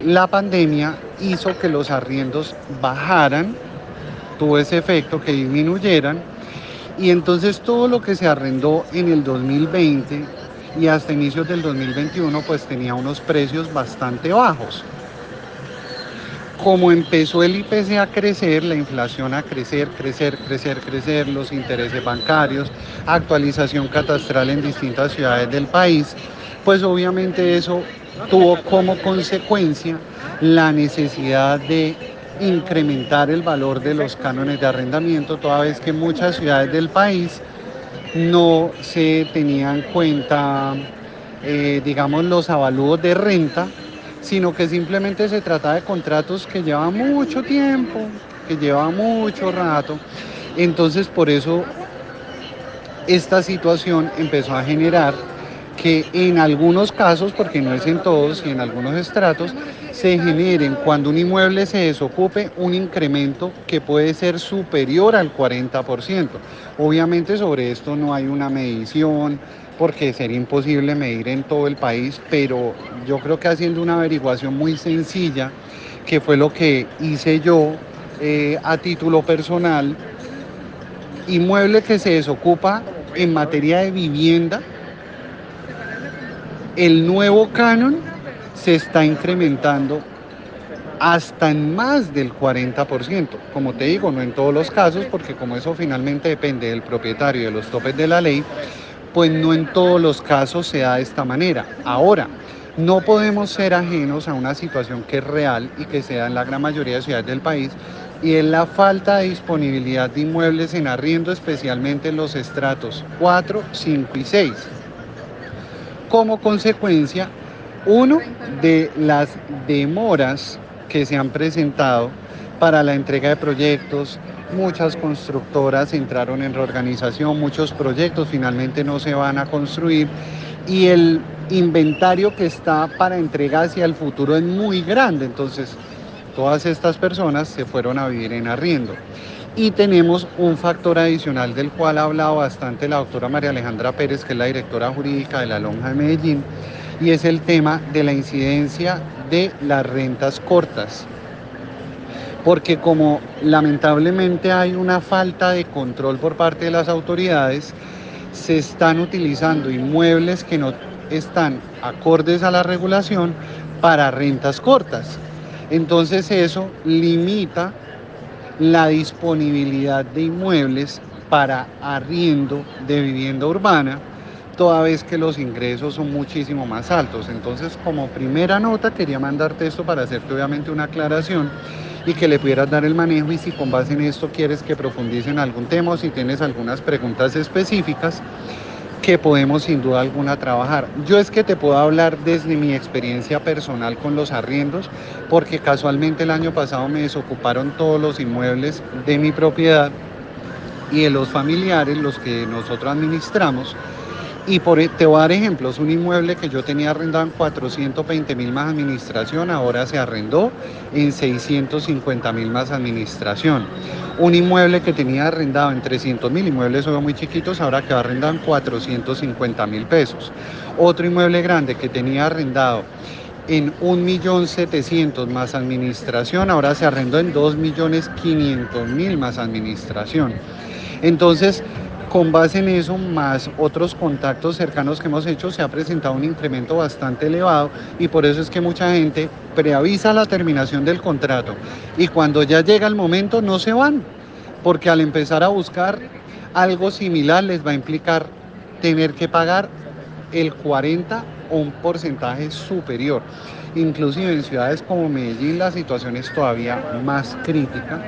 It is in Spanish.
La pandemia hizo que los arriendos bajaran, tuvo ese efecto que disminuyeran y entonces todo lo que se arrendó en el 2020 y hasta inicios del 2021 pues tenía unos precios bastante bajos. Como empezó el IPC a crecer, la inflación a crecer, crecer, crecer, crecer, los intereses bancarios, actualización catastral en distintas ciudades del país, pues obviamente eso tuvo como consecuencia la necesidad de incrementar el valor de los cánones de arrendamiento, toda vez que muchas ciudades del país no se tenían en cuenta, eh, digamos, los avalúos de renta, sino que simplemente se trata de contratos que llevan mucho tiempo, que llevan mucho rato. Entonces, por eso esta situación empezó a generar que en algunos casos, porque no es en todos y en algunos estratos, se generen cuando un inmueble se desocupe un incremento que puede ser superior al 40%. Obviamente sobre esto no hay una medición porque sería imposible medir en todo el país, pero yo creo que haciendo una averiguación muy sencilla, que fue lo que hice yo eh, a título personal, inmueble que se desocupa en materia de vivienda, el nuevo canon se está incrementando hasta en más del 40%. Como te digo, no en todos los casos, porque como eso finalmente depende del propietario y de los topes de la ley, pues no en todos los casos se da de esta manera. Ahora, no podemos ser ajenos a una situación que es real y que se da en la gran mayoría de ciudades del país, y es la falta de disponibilidad de inmuebles en arriendo, especialmente en los estratos 4, 5 y 6 como consecuencia, uno, de las demoras que se han presentado para la entrega de proyectos. Muchas constructoras entraron en reorganización, muchos proyectos finalmente no se van a construir y el inventario que está para entrega hacia el futuro es muy grande. Entonces, todas estas personas se fueron a vivir en arriendo. Y tenemos un factor adicional del cual ha hablado bastante la doctora María Alejandra Pérez, que es la directora jurídica de la Lonja de Medellín, y es el tema de la incidencia de las rentas cortas. Porque como lamentablemente hay una falta de control por parte de las autoridades, se están utilizando inmuebles que no están acordes a la regulación para rentas cortas. Entonces eso limita la disponibilidad de inmuebles para arriendo de vivienda urbana, toda vez que los ingresos son muchísimo más altos. Entonces, como primera nota, quería mandarte esto para hacerte obviamente una aclaración y que le pudieras dar el manejo y si con base en esto quieres que profundice en algún tema o si tienes algunas preguntas específicas, que podemos sin duda alguna trabajar. Yo es que te puedo hablar desde mi experiencia personal con los arriendos, porque casualmente el año pasado me desocuparon todos los inmuebles de mi propiedad y de los familiares, los que nosotros administramos. Y por, e, te voy a dar ejemplos, un inmueble que yo tenía arrendado en 420 mil más administración, ahora se arrendó en 650 mil más administración. Un inmueble que tenía arrendado en 300 mil, inmuebles son muy chiquitos, ahora quedó arrendado en 450 mil pesos. Otro inmueble grande que tenía arrendado en 1.700.000 más administración, ahora se arrendó en 2.500.000 más administración. Entonces, con base en eso, más otros contactos cercanos que hemos hecho, se ha presentado un incremento bastante elevado y por eso es que mucha gente preavisa la terminación del contrato y cuando ya llega el momento no se van, porque al empezar a buscar algo similar les va a implicar tener que pagar el 40 o un porcentaje superior. Inclusive en ciudades como Medellín la situación es todavía más crítica.